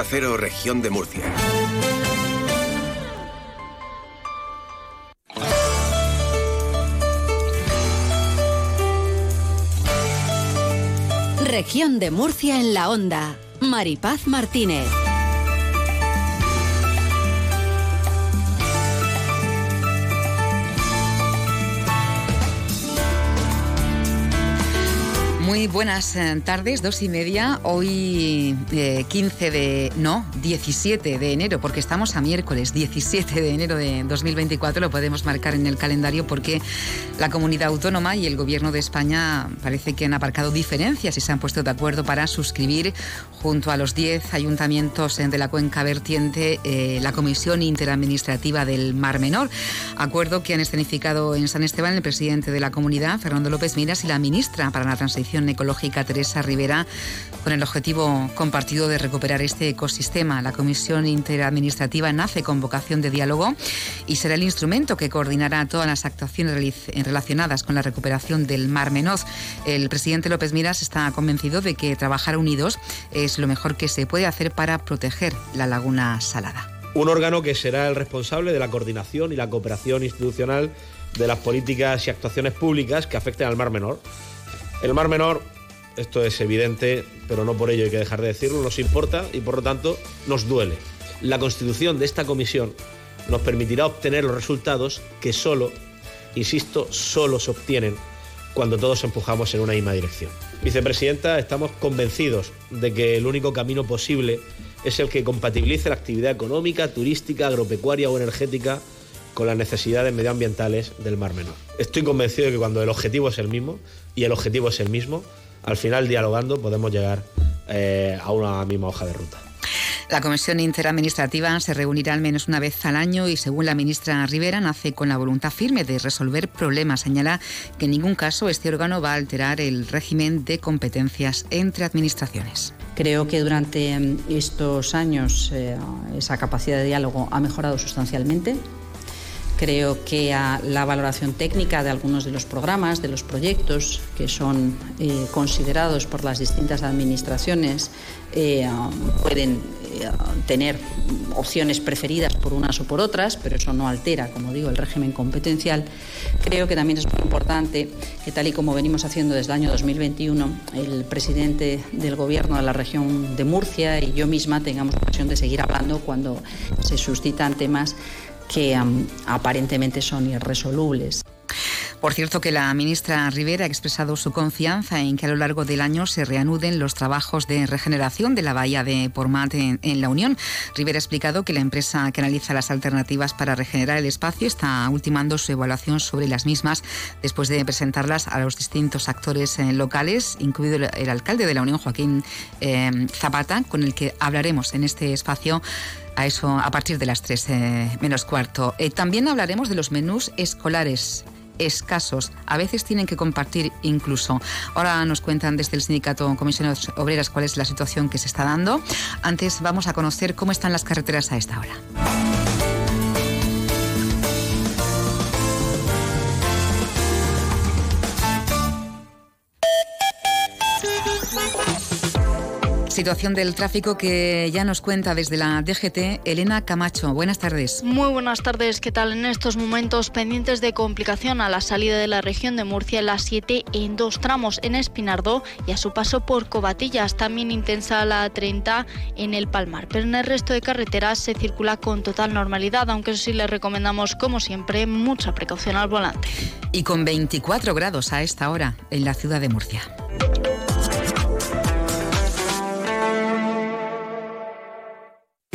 Región de Murcia. Región de Murcia en la Onda. Maripaz Martínez. Muy buenas eh, tardes, dos y media. Hoy 15 eh, de. No, 17 de enero, porque estamos a miércoles 17 de enero de 2024. Lo podemos marcar en el calendario porque la comunidad autónoma y el gobierno de España parece que han aparcado diferencias y se han puesto de acuerdo para suscribir junto a los 10 ayuntamientos de la cuenca vertiente eh, la Comisión Interadministrativa del Mar Menor. Acuerdo que han escenificado en San Esteban el presidente de la comunidad, Fernando López Miras, y la ministra para la Transición Ecológica Teresa Rivera con el objetivo compartido de recuperar este ecosistema. La Comisión Interadministrativa nace con vocación de diálogo y será el instrumento que coordinará todas las actuaciones relacionadas con la recuperación del Mar Menor. El presidente López Miras está convencido de que trabajar unidos es lo mejor que se puede hacer para proteger la laguna salada. Un órgano que será el responsable de la coordinación y la cooperación institucional de las políticas y actuaciones públicas que afecten al Mar Menor el Mar Menor, esto es evidente, pero no por ello hay que dejar de decirlo, nos importa y por lo tanto nos duele. La constitución de esta comisión nos permitirá obtener los resultados que solo, insisto, solo se obtienen cuando todos empujamos en una misma dirección. Vicepresidenta, estamos convencidos de que el único camino posible es el que compatibilice la actividad económica, turística, agropecuaria o energética con las necesidades medioambientales del Mar Menor. Estoy convencido de que cuando el objetivo es el mismo, y el objetivo es el mismo, al final dialogando podemos llegar eh, a una misma hoja de ruta. La Comisión Interadministrativa se reunirá al menos una vez al año y, según la ministra Rivera, nace con la voluntad firme de resolver problemas. Señala que en ningún caso este órgano va a alterar el régimen de competencias entre administraciones. Creo que durante estos años eh, esa capacidad de diálogo ha mejorado sustancialmente. Creo que la valoración técnica de algunos de los programas, de los proyectos que son eh, considerados por las distintas administraciones, eh, pueden eh, tener opciones preferidas por unas o por otras, pero eso no altera, como digo, el régimen competencial. Creo que también es muy importante que, tal y como venimos haciendo desde el año 2021, el presidente del Gobierno de la región de Murcia y yo misma tengamos ocasión de seguir hablando cuando se suscitan temas que aparentemente son irresolubles. Por cierto, que la ministra Rivera ha expresado su confianza en que a lo largo del año se reanuden los trabajos de regeneración de la bahía de Pormat en, la Unión. Rivera ha explicado que la empresa que analiza las alternativas para regenerar el espacio está ultimando su evaluación sobre las mismas después de presentarlas a los distintos actores eh, locales, incluido el, alcalde de la Unión, Joaquín eh, Zapata, con el que hablaremos en este espacio a eso a partir de las 3 eh, menos cuarto. también hablaremos de los menús escolares escasos. A veces tienen que compartir incluso. Ahora nos cuentan desde el sindicato Comisiones Obreras cuál es la situación que se está dando. Antes vamos a conocer cómo están las carreteras a esta hora. Situación del tráfico que ya nos cuenta desde la DGT Elena Camacho. Buenas tardes. Muy buenas tardes. ¿Qué tal? En estos momentos pendientes de complicación a la salida de la región de Murcia, la 7 en dos tramos en Espinardo y a su paso por Cobatillas. También intensa la 30 en el Palmar. Pero en el resto de carreteras se circula con total normalidad, aunque eso sí les recomendamos, como siempre, mucha precaución al volante. Y con 24 grados a esta hora en la ciudad de Murcia.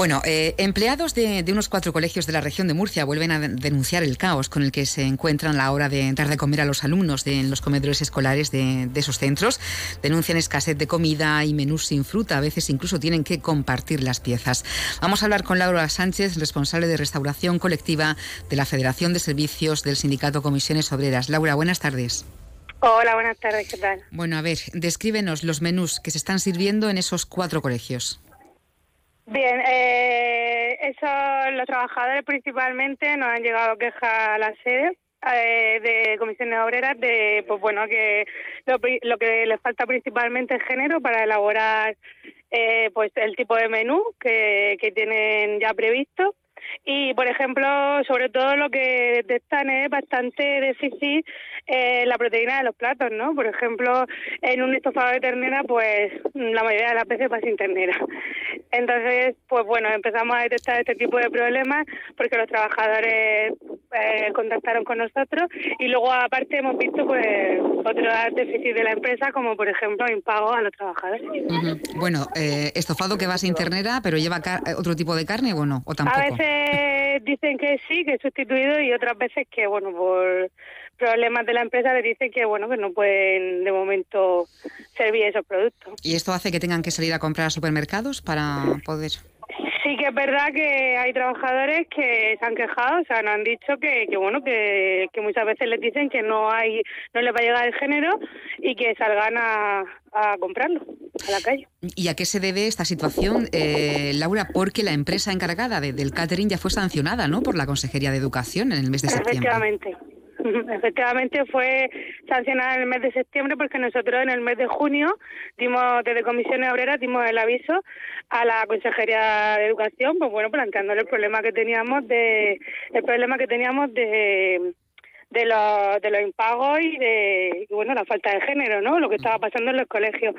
Bueno, eh, empleados de, unos cuatro colegios de la región de Murcia vuelven a denunciar el caos con el que se encuentran a la hora de dar de comer a los alumnos de, en los comedores escolares de, esos centros. Denuncian escasez de comida y menús sin fruta. A veces incluso tienen que compartir las piezas. Vamos a hablar con Laura Sánchez, responsable de restauración colectiva de la Federación de Servicios del Sindicato Comisiones Obreras. Laura, buenas tardes. Hola, buenas tardes, ¿qué tal? Bueno, a ver, descríbenos los menús que se están sirviendo en esos cuatro colegios. Bien, eh, eso, los trabajadores principalmente nos han llegado quejas a la sede eh, de comisiones obreras de, pues bueno, que lo, que les falta principalmente es género para elaborar eh, pues el tipo de menú que, que tienen ya previsto y, por ejemplo, sobre todo lo que detectan es bastante déficit eh, la proteína de los platos, ¿no? Por ejemplo, en un estofado de ternera, pues la mayoría de las veces va sin ternera. Entonces, pues bueno, empezamos a detectar este tipo de problemas porque los trabajadores eh, contactaron con nosotros y luego aparte hemos visto pues otros déficits de la empresa como por ejemplo impago a los trabajadores. Bueno, eh, estofado que va sin ternera, pero lleva otro tipo de carne o no, o tampoco. A veces dicen que sí, que es sustituido y otras veces que bueno por problemas de la empresa le dicen que bueno que no pueden de momento servir esos productos. ¿Y esto hace que tengan que salir a comprar a supermercados para poder? Sí que es verdad que hay trabajadores que se han quejado, o sea, nos han dicho que, que bueno, que, que, muchas veces les dicen que no hay, no les va a llegar el género y que salgan a, a comprarlo a la calle. ¿Y a qué se debe esta situación, eh, Laura? Porque la empresa encargada del catering ya fue sancionada, ¿no? Por la Consejería de Educación en el mes de septiembre. Efectivamente. Efectivamente fue sancionada en el mes de septiembre porque nosotros en el mes de junio dimos desde comisiones obreras dimos el aviso a la consejería de educación pues bueno planteándole el problema que teníamos de el problema que teníamos de de los, de los impagos y de bueno la falta de género, ¿no? Lo que estaba pasando en los colegios.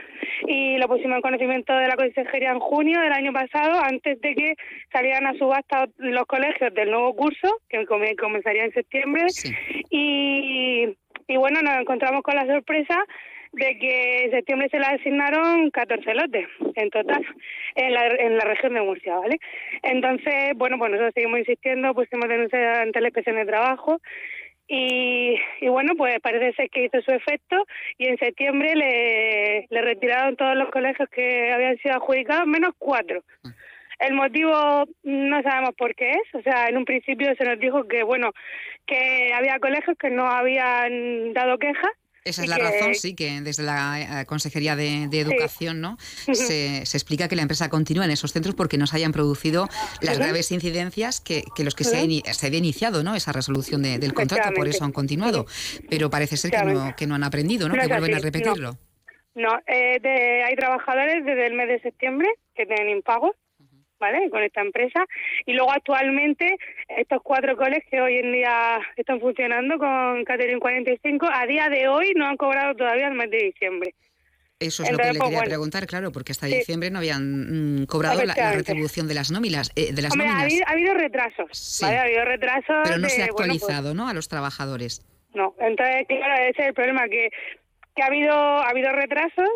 Y lo pusimos en conocimiento de la consejería en junio del año pasado, antes de que salieran a subasta los colegios del nuevo curso, que comenzaría en septiembre. Y, y bueno, nos encontramos con la sorpresa de que en septiembre se le asignaron 14 lotes en total en la, en la región de Murcia, ¿vale? Entonces, bueno, pues nosotros seguimos insistiendo, pusimos denuncia ante la inspección de trabajo y, y, bueno, pues parece ser que hizo su efecto y en septiembre le, le retiraron todos los colegios que habían sido adjudicados, menos cuatro. El motivo no sabemos por qué es, o sea, en un principio se nos dijo que, bueno, que había colegios que no habían dado quejas esa es la razón, sí, que desde la eh, Consejería de, Educación ¿no? Se, explica que la empresa continúa en esos centros porque no se hayan producido las graves incidencias que, que los que se, se, había iniciado ¿no? esa resolución del contrato, por eso han continuado. Pero parece ser que no, que no han aprendido, ¿no? que vuelven a repetirlo. No, eh, hay trabajadores desde el mes de septiembre que tienen impagos ¿vale? Con esta empresa. Y luego actualmente estos cuatro colegios hoy en día están funcionando con Catering 45. A día de hoy no han cobrado todavía el mes de diciembre. Eso es lo que le quería preguntar, claro, porque hasta diciembre no habían mm, cobrado la, retribución de las nóminas. Eh, de las Ha, habido, retrasos, ¿vale? Ha habido retrasos. Pero no se ha pues actualizado, ¿no? A los trabajadores. No, entonces, claro, ese es el problema, que, que ha habido ha habido retrasos,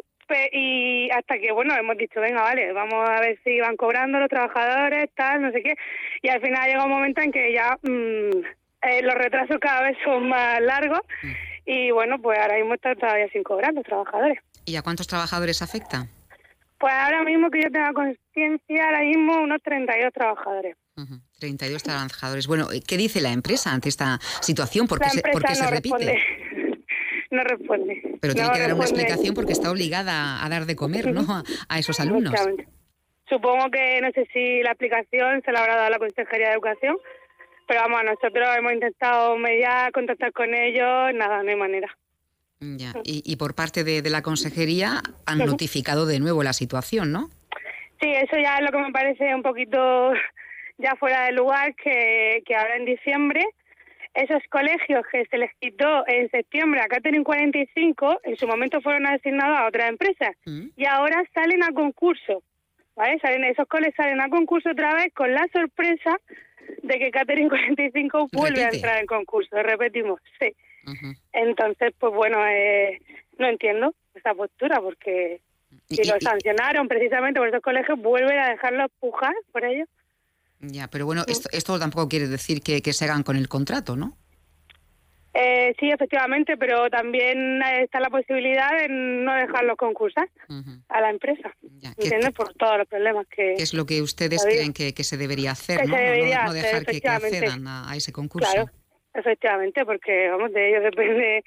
y hasta que, bueno, hemos dicho, venga, vale, vamos a ver si van cobrando los trabajadores, tal, no sé qué. Y al final llega un momento en que ya mm, eh, los retrasos cada vez son más largos mm. y, bueno, pues ahora mismo están todavía sin cobrar los trabajadores. ¿Y a cuántos trabajadores afecta? Pues ahora mismo que yo tenga conciencia, ahora mismo unos 32 trabajadores. 32 trabajadores. Bueno, ¿qué dice la empresa ante esta situación? ¿Por qué, se, ¿por qué se repite? No responde. Pero tiene que dar una explicación porque está obligada a dar de comer, ¿no? A, esos alumnos. Supongo que no sé si la aplicación se la habrá dado a la Consejería de Educación, pero vamos, nosotros hemos intentado mediar, contactar con ellos, nada, no hay manera. Ya. Y, por parte de, la consejería han notificado de nuevo la situación, ¿no? Sí, eso ya es lo que me parece un poquito ya fuera de lugar, que, que ahora en diciembre esos colegios que se les quitó en septiembre a Catering 45, en su momento fueron asignados a otras empresas mm. y ahora salen a concurso. ¿vale? Salen, esos colegios salen a concurso otra vez con la sorpresa de que Catering 45 vuelve a entrar en concurso. Repetimos, sí. Entonces, pues bueno, eh, no entiendo esa postura porque si lo sancionaron precisamente por esos colegios, vuelven a dejarlo pujar por ellos. Ya, pero bueno, esto, esto tampoco quiere decir que, que se hagan con el contrato, ¿no? Eh, sí, efectivamente, pero también está la posibilidad de no dejarlos concursar a la empresa, ¿entiendes? Por todos los problemas que... ¿Qué es lo que ustedes creen que, que, se debería hacer, ¿no? no, dejar que, accedan a, ese concurso. Claro, efectivamente, porque, vamos, de ellos depende...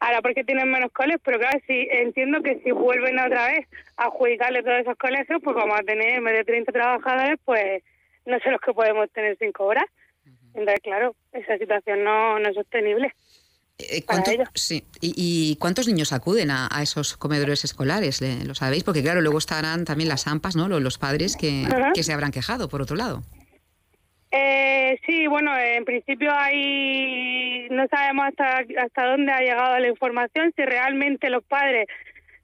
Ahora, porque tienen menos colegios, pero claro, sí, entiendo que si vuelven otra vez a adjudicarle todos esos colegios, pues vamos a tener, en vez de 30 trabajadores, pues no sé los que podemos tener sin cobrar. Entonces, claro, esa situación no, no es sostenible. Eh, sí. ¿Y, cuántos niños acuden a, esos comedores escolares? ¿Lo sabéis? Porque claro, luego estarán también las AMPAs, ¿no? Los, padres que, que, se habrán quejado, por otro lado. Eh, sí, bueno, en principio hay no sabemos hasta hasta dónde ha llegado la información, si realmente los padres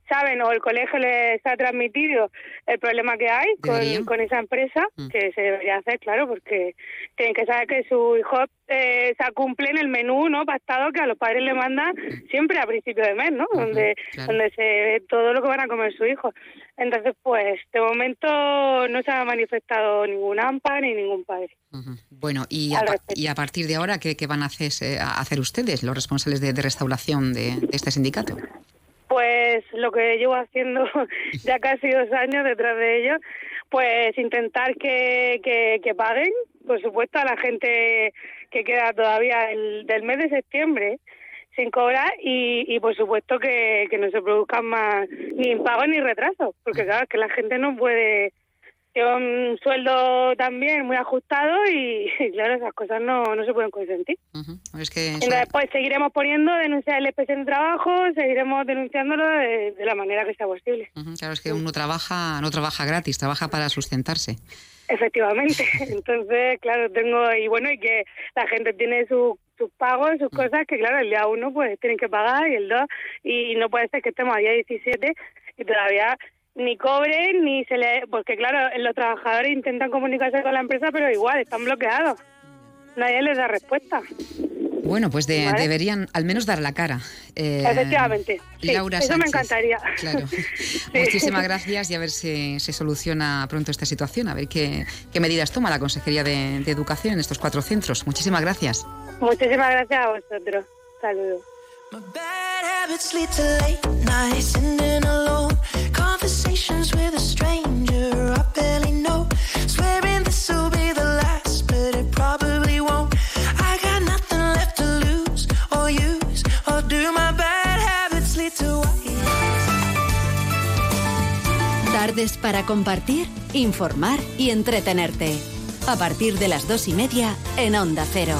saben o el colegio les ha transmitido el problema que hay con, con, esa empresa, mm. que se debería hacer, claro, porque tienen que saber que su hijo eh, se cumple en el menú no pactado que a los padres le mandan mm. siempre a principio de mes, ¿no? donde, donde se ve todo lo que van a comer su hijo. Entonces, pues, de momento no se ha manifestado ningún AMPA ni ningún padre. Bueno, y a, y a, partir de ahora, ¿qué, qué van a hacer, eh, a hacer ustedes, los responsables de, de restauración de, de este sindicato? Pues lo que llevo haciendo ya casi dos años detrás de ellos, pues intentar que, que, paguen, por supuesto, a la gente que queda todavía el, del mes de septiembre sin cobrar y, y por supuesto que, que no se produzcan más ni impagos ni retrasos, porque claro, que la gente no puede un sueldo también muy ajustado y, claro, esas cosas no, no se pueden consentir. es que pues seguiremos poniendo denunciar el especie de trabajo, seguiremos denunciándolo de, la manera que sea posible. Claro, es que uno trabaja, no trabaja gratis, trabaja para sustentarse. Efectivamente, entonces, claro, tengo, y bueno, y que la gente tiene sus pagos, sus cosas, que claro, el día uno pues tienen que pagar y el dos, y no puede ser que estemos a día 17 y todavía ni cobren ni se le porque claro los trabajadores intentan comunicarse con la empresa pero igual están bloqueados nadie les da respuesta bueno, pues deberían al menos dar la cara. Eh, Efectivamente. Laura eso me encantaría. Claro. Muchísimas gracias y a ver si se soluciona pronto esta situación, a ver qué, qué medidas toma la Consejería de, de, Educación en estos cuatro centros. Muchísimas gracias. Muchísimas gracias a vosotros. Saludos. Tardes para compartir, informar y entretenerte. A partir de las dos y media en Onda Cero.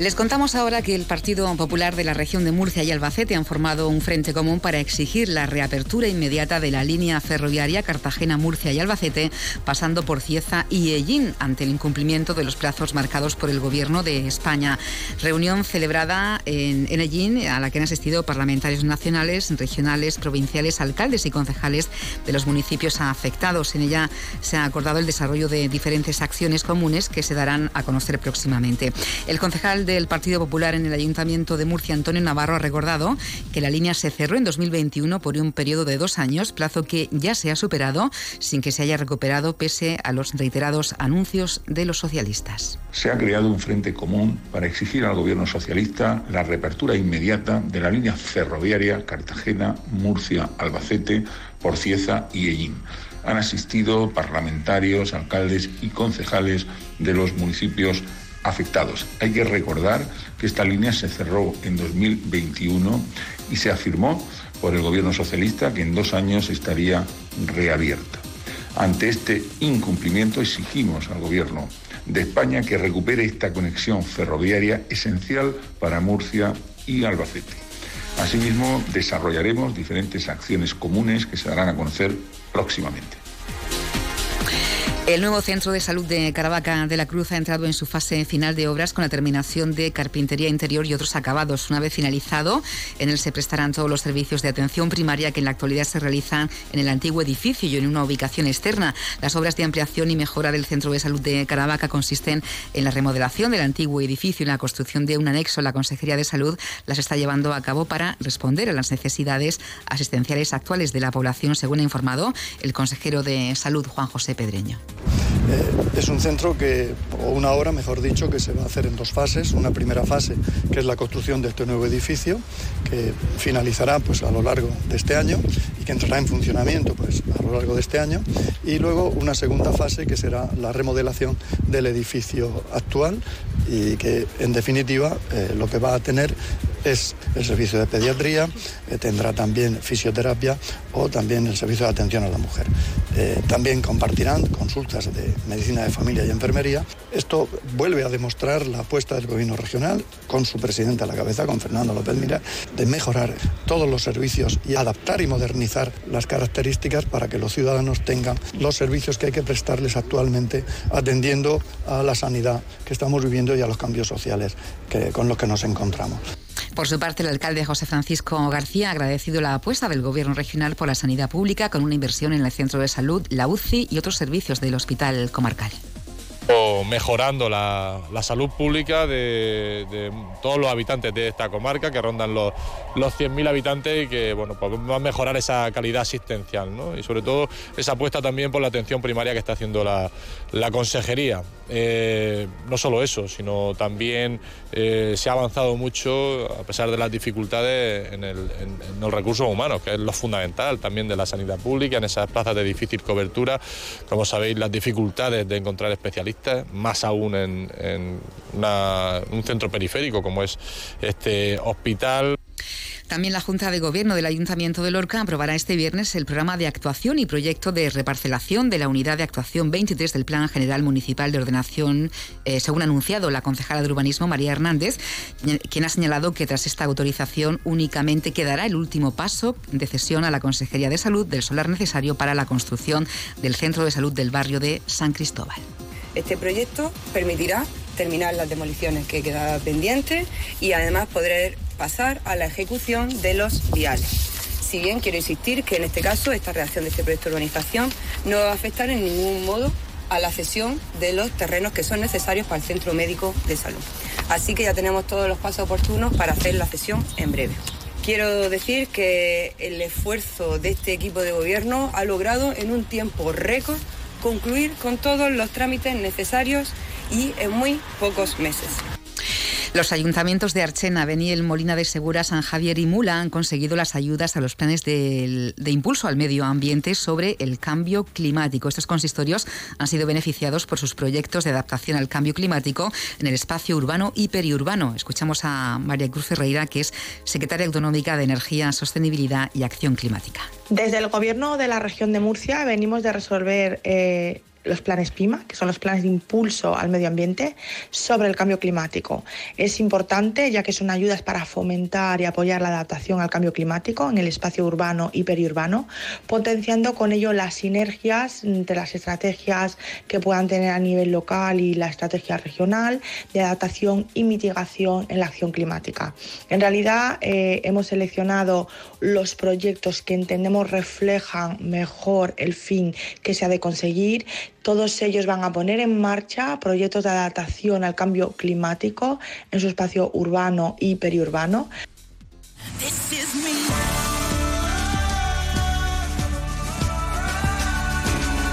Les contamos ahora que el Partido Popular de la región de Murcia y Albacete han formado un frente común para exigir la reapertura inmediata de la línea ferroviaria Cartagena-Murcia y Albacete, pasando por Cieza y Ellín, ante el incumplimiento de los plazos marcados por el Gobierno de España. Reunión celebrada en, en Ellín, a la que han asistido parlamentarios nacionales, regionales, provinciales, alcaldes y concejales de los municipios afectados. En ella se ha acordado el desarrollo de diferentes acciones comunes que se darán a conocer próximamente. El concejal del Partido Popular en el Ayuntamiento de Murcia, Antonio Navarro, ha recordado que la línea se cerró en 2021 por un periodo de dos años, plazo que ya se ha superado sin que se haya recuperado pese a los reiterados anuncios de los socialistas. Se ha creado un frente común para exigir al gobierno socialista la reapertura inmediata de la línea ferroviaria Cartagena, Murcia, Albacete, por Cieza y Ellín han asistido parlamentarios, alcaldes y concejales de los municipios afectados. Hay que recordar que esta línea se cerró en 2021 y se afirmó por el gobierno socialista que en dos años estaría reabierta. Ante este incumplimiento exigimos al gobierno de España que recupere esta conexión ferroviaria esencial para Murcia y Albacete. Asimismo, desarrollaremos diferentes acciones comunes que se darán a conocer próximamente. El nuevo centro de salud de Caravaca de la Cruz ha entrado en su fase final de obras con la terminación de carpintería interior y otros acabados. Una vez finalizado, en él se prestarán todos los servicios de atención primaria que en la actualidad se realizan en el antiguo edificio y en una ubicación externa. Las obras de ampliación y mejora del centro de salud de Caravaca consisten en la remodelación del antiguo edificio y la construcción de un anexo. La Consejería de Salud las está llevando a cabo para responder a las necesidades asistenciales actuales de la población, según ha informado el consejero de Salud, Juan José Pedreño. Eh, es un centro que, o una obra, mejor dicho, que se va a hacer en dos fases. Una primera fase, que es la construcción de este nuevo edificio, que finalizará pues, a lo largo de este año y que entrará en funcionamiento pues, a lo largo de este año. Y luego una segunda fase, que será la remodelación del edificio actual y que, en definitiva, eh, lo que va a tener es el servicio de pediatría, eh, tendrá también fisioterapia o también el servicio de atención a la mujer. Eh, también compartirán consultas de medicina de familia y enfermería. Esto vuelve a demostrar la apuesta del gobierno regional, con su presidente a la cabeza, con Fernando López Mira, de mejorar todos los servicios y adaptar y modernizar las características para que los ciudadanos tengan los servicios que hay que prestarles actualmente, atendiendo a la sanidad que estamos viviendo y a los cambios sociales con los que nos encontramos. Por su parte, el alcalde José Francisco García ha agradecido la apuesta del Gobierno regional por la sanidad pública con una inversión en el centro de salud, la UCI y otros servicios del hospital comarcal mejorando la, salud pública de, todos los habitantes de esta comarca, que rondan los, los 100.000 habitantes y que bueno, pues va a mejorar esa calidad asistencial y sobre todo esa apuesta también por la atención primaria que está haciendo la, consejería. Eh, no solo eso, sino también eh, se ha avanzado mucho a pesar de las dificultades en, los recursos humanos, que es lo fundamental también de la sanidad pública, en esas plazas de difícil cobertura, como sabéis, las dificultades de encontrar especialistas más aún en, un centro periférico como es este hospital. También la Junta de Gobierno del Ayuntamiento de Lorca aprobará este viernes el programa de actuación y proyecto de reparcelación de la Unidad de Actuación 23 del Plan General Municipal de Ordenación, eh, según ha anunciado la concejala de Urbanismo María Hernández, quien ha señalado que tras esta autorización únicamente quedará el último paso de cesión a la Consejería de Salud del solar necesario para la construcción del Centro de Salud del barrio de San Cristóbal. Este proyecto permitirá terminar las demoliciones que quedaban pendientes y además poder pasar a la ejecución de los viales. Si bien quiero insistir que en este caso esta redacción de este proyecto de urbanización no va a afectar en ningún modo a la cesión de los terrenos que son necesarios para el centro médico de salud. Así que ya tenemos todos los pasos oportunos para hacer la cesión en breve. Quiero decir que el esfuerzo de este equipo de gobierno ha logrado en un tiempo récord concluir con todos los trámites necesarios y en muy pocos meses. Los ayuntamientos de Archena, Beniel, Molina de Segura, San Javier y Mula han conseguido las ayudas a los planes de, impulso al medio ambiente sobre el cambio climático. Estos consistorios han sido beneficiados por sus proyectos de adaptación al cambio climático en el espacio urbano y periurbano. Escuchamos a María Cruz Ferreira, que es secretaria autonómica de Energía, Sostenibilidad y Acción Climática. Desde el Gobierno de la región de Murcia venimos de resolver eh, los planes PIMA, que son los planes de impulso al medio ambiente, sobre el cambio climático. Es importante ya que son ayudas para fomentar y apoyar la adaptación al cambio climático en el espacio urbano y periurbano, potenciando con ello las sinergias entre las estrategias que puedan tener a nivel local y la estrategia regional de adaptación y mitigación en la acción climática. En realidad eh, hemos seleccionado los proyectos que entendemos reflejan mejor el fin que se ha de conseguir todos ellos van a poner en marcha proyectos de adaptación al cambio climático en su espacio urbano y periurbano.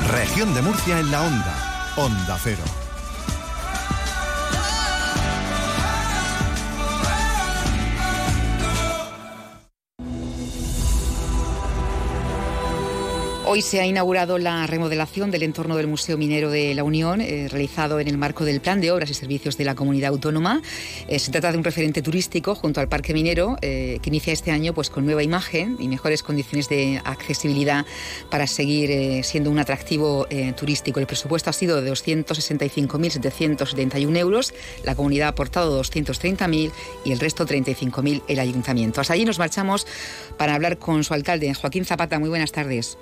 Región de Murcia en la onda. Onda Cero. Hoy se ha inaugurado la remodelación del entorno del Museo Minero de la Unión, eh, realizado en el marco del Plan de Obras y Servicios de la Comunidad Autónoma. Eh, se trata de un referente turístico junto al Parque Minero, eh, que inicia este año pues, con nueva imagen y mejores condiciones de accesibilidad para seguir siendo un atractivo turístico. El presupuesto ha sido de 265.771 euros, la comunidad ha aportado 230.000 y el resto 35.000 el ayuntamiento. Hasta allí nos marchamos para hablar con su alcalde, Joaquín Zapata. Muy buenas tardes.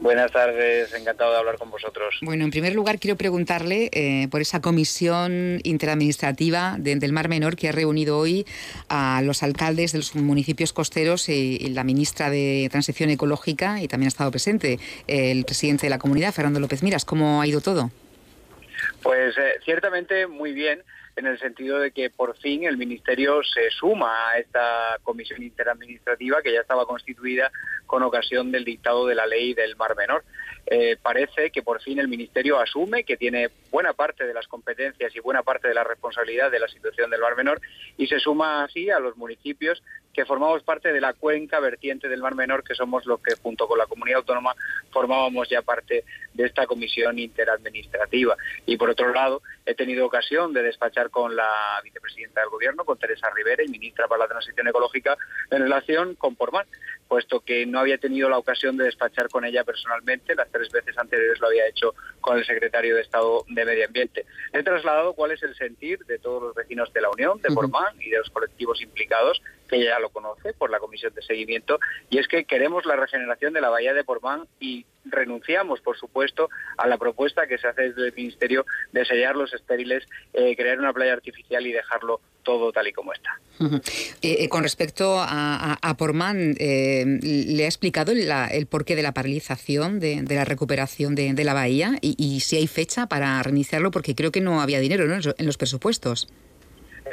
Buenas tardes, encantado de hablar con vosotros. Bueno, en primer lugar quiero preguntarle eh, por esa comisión interadministrativa del Mar Menor que ha reunido hoy a los alcaldes de los municipios costeros y, la ministra de Transición Ecológica y también ha estado presente el presidente de la comunidad, Fernando López Miras. ¿Cómo ha ido todo? Pues eh, ciertamente muy bien en el sentido de que por fin el Ministerio se suma a esta comisión interadministrativa que ya estaba constituida con ocasión del dictado de la ley del Mar Menor. Eh, parece que por fin el Ministerio asume que tiene buena parte de las competencias y buena parte de la responsabilidad de la situación del Mar Menor y se suma así a los municipios que formamos parte de la cuenca vertiente del Mar Menor, que somos los que junto con la comunidad autónoma formábamos ya parte de esta comisión interadministrativa. Y por otro lado, he tenido ocasión de despachar con la vicepresidenta del Gobierno, con Teresa Rivera y ministra para la Transición Ecológica, en relación con Portman, puesto que no había tenido la ocasión de despachar con ella personalmente, las tres veces anteriores lo había hecho con el secretario de Estado de Medio Ambiente. He trasladado cuál es el sentir de todos los vecinos de la Unión, de Portman y de los colectivos implicados que ya lo conoce por la comisión de seguimiento, y es que queremos la regeneración de la bahía de Portmán y renunciamos, por supuesto, a la propuesta que se hace desde el Ministerio de sellar los estériles, eh, crear una playa artificial y dejarlo todo tal y como está. Eh, eh, con respecto a, a, Portman, ¿le ha explicado el porqué de la paralización de, la recuperación de, la bahía y, si hay fecha para reiniciarlo? Porque creo que no había dinero en los presupuestos.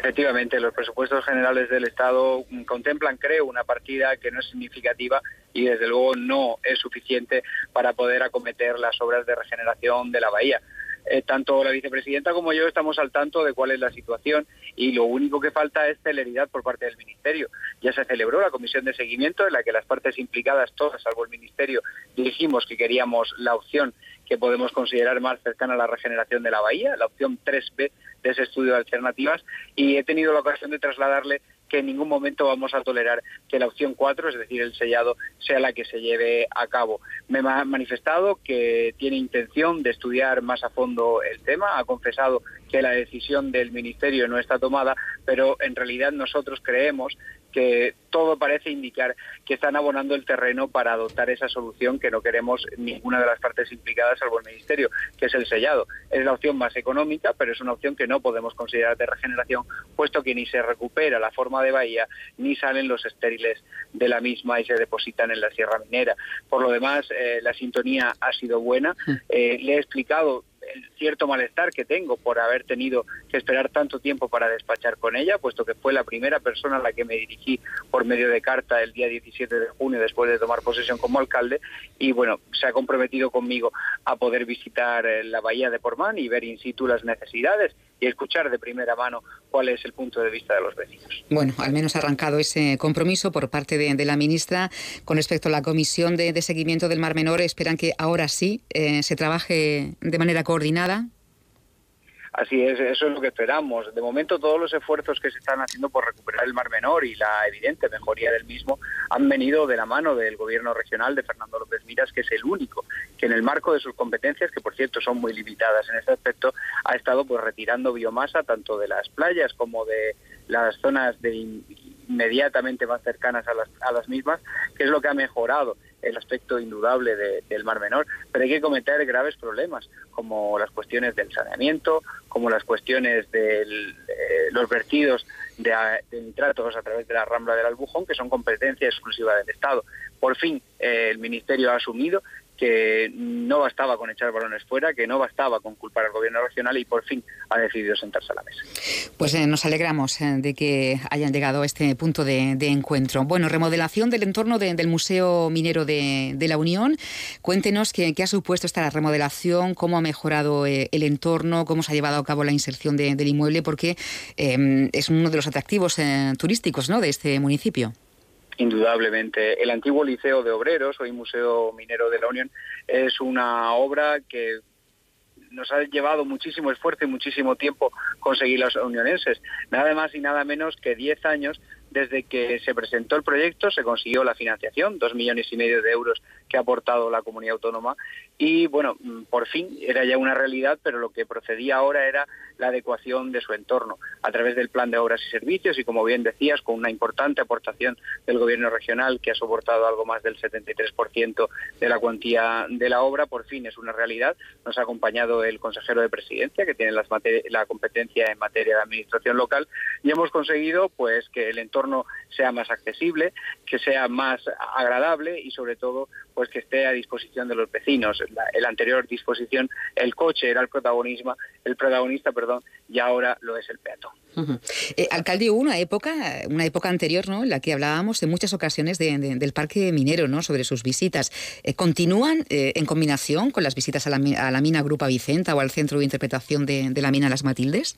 Efectivamente, los presupuestos generales del Estado contemplan, creo, una partida que no es significativa y desde luego no es suficiente para poder acometer las obras de regeneración de la bahía. Eh, tanto la vicepresidenta como yo estamos al tanto de cuál es la situación y lo único que falta es celeridad por parte del Ministerio. Ya se celebró la comisión de seguimiento en la que las partes implicadas, todas salvo el Ministerio, dijimos que queríamos la opción que podemos considerar más cercana a la regeneración de la bahía, la opción 3B de ese estudio de alternativas, y he tenido la ocasión de trasladarle que en ningún momento vamos a tolerar que la opción 4, es decir, el sellado, sea la que se lleve a cabo. Me ha manifestado que tiene intención de estudiar más a fondo el tema, ha confesado que la decisión del Ministerio no está tomada, pero en realidad nosotros creemos que todo parece indicar que están abonando el terreno para adoptar esa solución que no queremos ninguna de las partes implicadas, salvo el Ministerio, que es el sellado. Es la opción más económica, pero es una opción que no podemos considerar de regeneración, puesto que ni se recupera la forma de bahía, ni salen los estériles de la misma y se depositan en la sierra minera. Por lo demás, eh, la sintonía ha sido buena. Mm. Eh, le he explicado el cierto malestar que tengo por haber tenido que esperar tanto tiempo para despachar con ella, puesto que fue la primera persona a la que me dirigí por medio de carta el día 17 de junio después de tomar posesión como alcalde y bueno, se ha comprometido conmigo a poder visitar eh, la bahía de Portmán y ver in situ las necesidades y escuchar de primera mano cuál es el punto de vista de los vecinos. Bueno, al menos arrancado ese compromiso por parte de, la ministra con respecto a la comisión de, seguimiento del Mar Menor. Esperan que ahora sí eh, se trabaje de manera coordinada Así es, eso es lo que esperamos. De momento todos los esfuerzos que se están haciendo por recuperar el Mar Menor y la evidente mejoría del mismo han venido de la mano del gobierno regional de Fernando López Miras, que es el único que en el marco de sus competencias, que por cierto son muy limitadas en este aspecto, ha estado pues retirando biomasa tanto de las playas como de las zonas de inmediatamente más cercanas a las, a las mismas, que es lo que ha mejorado el aspecto indudable del Mar Menor, pero hay que cometer graves problemas, como las cuestiones del saneamiento, como las cuestiones de los vertidos de, nitratos a través de la rambla del Albujón, que son competencia exclusiva del Estado. Por fin, eh, el Ministerio ha asumido que no bastaba con echar balones fuera, que no bastaba con culpar al gobierno regional y por fin ha decidido sentarse a la mesa. Pues eh, nos alegramos eh, de que hayan llegado a este punto de, encuentro. Bueno, remodelación del entorno del Museo Minero de, la Unión. Cuéntenos qué, ha supuesto esta remodelación, cómo ha mejorado eh, el entorno, cómo se ha llevado a cabo la inserción del inmueble, porque es uno de los atractivos turísticos ¿no? de este municipio. Indudablemente. El antiguo Liceo de Obreros, hoy Museo Minero de la Unión, es una obra que nos ha llevado muchísimo esfuerzo y muchísimo tiempo conseguir los unionenses. Nada más y nada menos que 10 años desde que se presentó el proyecto, se consiguió la financiación, dos millones y medio de euros que ha aportado la comunidad autónoma. Y bueno, mm, por fin era ya una realidad, pero lo que procedía ahora era la adecuación de su entorno a través del plan de obras y servicios. Y como bien decías, con una importante aportación del gobierno regional que ha soportado algo más del 73% de la cuantía de la obra, por fin es una realidad. Nos ha acompañado el consejero de presidencia que tiene la competencia en materia de administración local. Y hemos conseguido pues que el entorno sea más accesible, que sea más agradable y sobre todo pues que esté a disposición de los vecinos. La, el anterior disposición, el coche era el protagonismo, el protagonista, perdón, y ahora lo es el peatón. Eh, alcalde, hubo una época, una época anterior, ¿no? En la que hablábamos en muchas ocasiones del parque minero, ¿no? Sobre sus visitas. Eh, ¿Continúan eh, en combinación con las visitas a la, mina Grupa Vicenta o al Centro de Interpretación de, de la mina Las Matildes?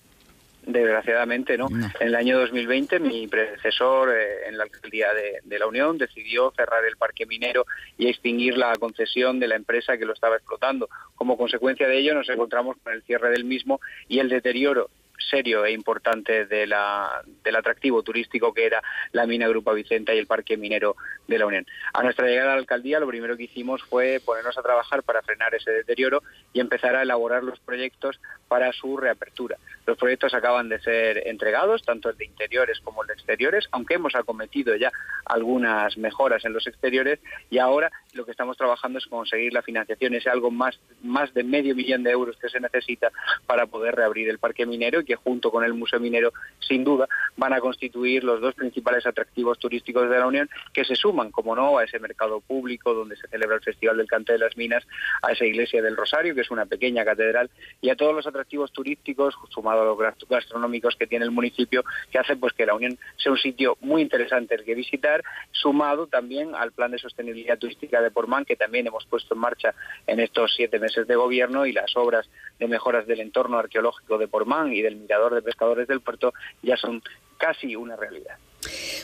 Desgraciadamente no. En el año 2020 mi predecesor eh, en la alcaldía de, la Unión decidió cerrar el parque minero y extinguir la concesión de la empresa que lo estaba explotando. Como consecuencia de ello nos encontramos con el cierre del mismo y el deterioro serio e importante del atractivo turístico que era la mina Grupa Vicenta y el Parque Minero de la Unión. A nuestra llegada a la alcaldía lo primero que hicimos fue ponernos a trabajar para frenar ese deterioro y empezar a elaborar los proyectos para su reapertura. Los proyectos acaban de ser entregados, tanto el de interiores como el de exteriores, aunque hemos acometido ya algunas mejoras en los exteriores y ahora lo que estamos trabajando es conseguir la financiación, ese algo más, más de medio millón de euros que se necesita para poder reabrir el parque minero que junto con el Museo Minero, sin duda, van a constituir los dos principales atractivos turísticos de la Unión que se suman, como no, a ese mercado público donde se celebra el Festival del Cante de las Minas, a esa iglesia del Rosario, que es una pequeña catedral, y a todos los atractivos turísticos, sumado a los gastronómicos que tiene el municipio, que hacen pues que la Unión sea un sitio muy interesante el que visitar, sumado también al plan de sostenibilidad turística de Portman, que también hemos puesto en marcha en estos siete meses de gobierno, y las obras de mejoras del entorno arqueológico de Portman y del mirador de pescadores del puerto ya son casi una realidad.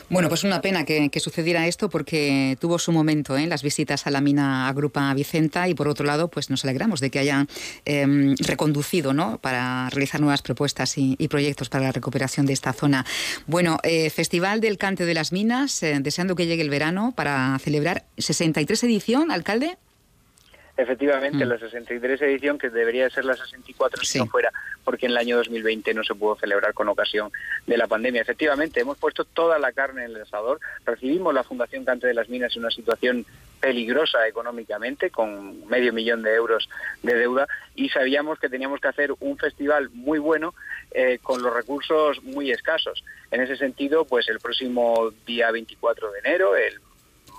Bueno, pues una pena que, sucediera esto porque tuvo su momento en ¿eh? las visitas a la mina Agrupa Vicenta y por otro lado pues nos alegramos de que hayan em, reconducido ¿no? para realizar nuevas propuestas y, proyectos para la recuperación de esta zona. Bueno, eh, Festival del Cante de las Minas, eh, deseando que llegue el verano para celebrar 63 edición, alcalde. Efectivamente, mm. la 63 edición, que debería ser la 64 si no fuera porque en el año 2020 no se pudo celebrar con ocasión de la pandemia. Efectivamente, hemos puesto toda la carne en el asador. Recibimos la Fundación Cante de las Minas en una situación peligrosa económicamente, con medio millón de euros de deuda, y sabíamos que teníamos que hacer un festival muy bueno eh, con los recursos muy escasos. En ese sentido, pues el próximo día 24 de enero, el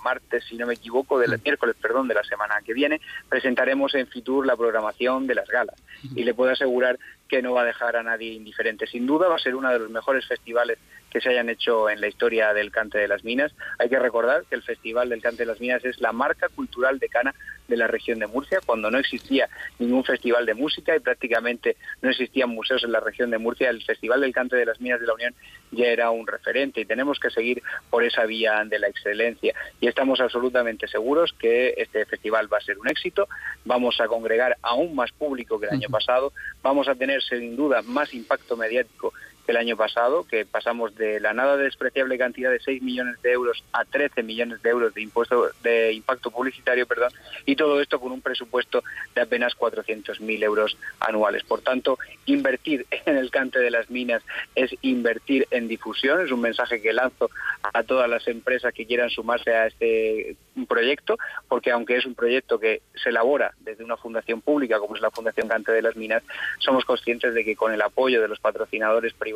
martes, si no me equivoco, del miércoles, perdón, de la semana que viene, presentaremos en Fitur la programación de las galas. Y le puedo asegurar que no va a dejar a nadie indiferente. Sin duda va a ser uno de los mejores festivales que se hayan hecho en la historia del cante de las minas. Hay que recordar que el Festival del Cante de las Minas es la marca cultural de Cana de la región de Murcia, cuando no existía ningún festival de música y prácticamente no existían museos en la región de Murcia, el Festival del Cante de las Minas de la Unión ya era un referente y tenemos que seguir por esa vía de la excelencia. Y estamos absolutamente seguros que este festival va a ser un éxito, vamos a congregar aún más público que el año pasado, vamos a tener sin duda más impacto mediático el año pasado, que pasamos de la nada despreciable cantidad de 6 millones de euros a 13 millones de euros de impuesto de impacto publicitario, perdón, y todo esto con un presupuesto de apenas 400.000 euros anuales. Por tanto, invertir en el cante de las minas es invertir en difusión, es un mensaje que lanzo a todas las empresas que quieran sumarse a este proyecto, porque aunque es un proyecto que se elabora desde una fundación pública como es la Fundación Cante de las Minas, somos conscientes de que con el apoyo de los patrocinadores privados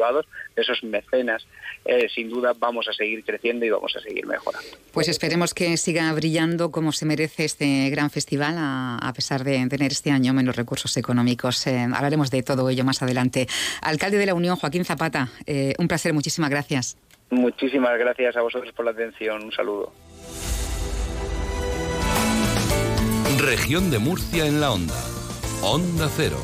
esos mecenas, eh, sin duda vamos a seguir creciendo y vamos a seguir mejorando. Pues esperemos que siga brillando como se merece este gran festival, a, pesar de tener este año menos recursos económicos. Eh, hablaremos de todo ello más adelante. Alcalde de la Unión, Joaquín Zapata, eh, un placer, muchísimas gracias. Muchísimas gracias a vosotros por la atención. Un saludo. Región de Murcia en la onda. Onda Cero.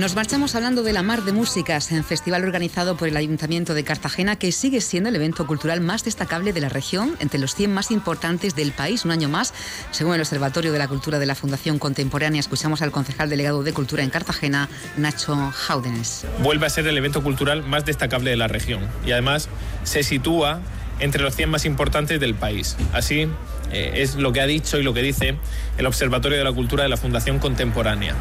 Nos marchamos hablando de la Mar de Músicas, en festival organizado por el Ayuntamiento de Cartagena, que sigue siendo el evento cultural más destacable de la región, entre los 100 más importantes del país, un año más. Según el Observatorio de la Cultura de la Fundación Contemporánea, escuchamos al concejal delegado de Cultura en Cartagena, Nacho Jaudenes. Vuelve a ser el evento cultural más destacable de la región y además se sitúa entre los 100 más importantes del país. Así, eh, es lo que ha dicho y lo que dice el Observatorio de la Cultura de la Fundación Contemporánea.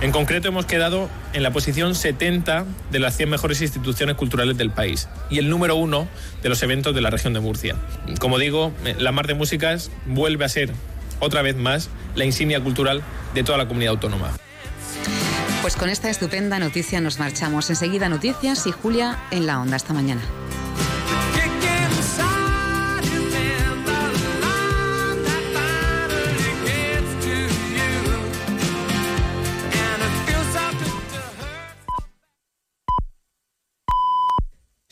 En concreto hemos quedado en la posición 70 de las 100 mejores instituciones culturales del país y el número uno de los eventos de la región de Murcia. Como digo, eh, la Mar de Músicas vuelve a ser otra vez más la insignia cultural de toda la comunidad autónoma. Pues con esta estupenda noticia nos marchamos. Enseguida noticias y Julia en la onda. Hasta mañana.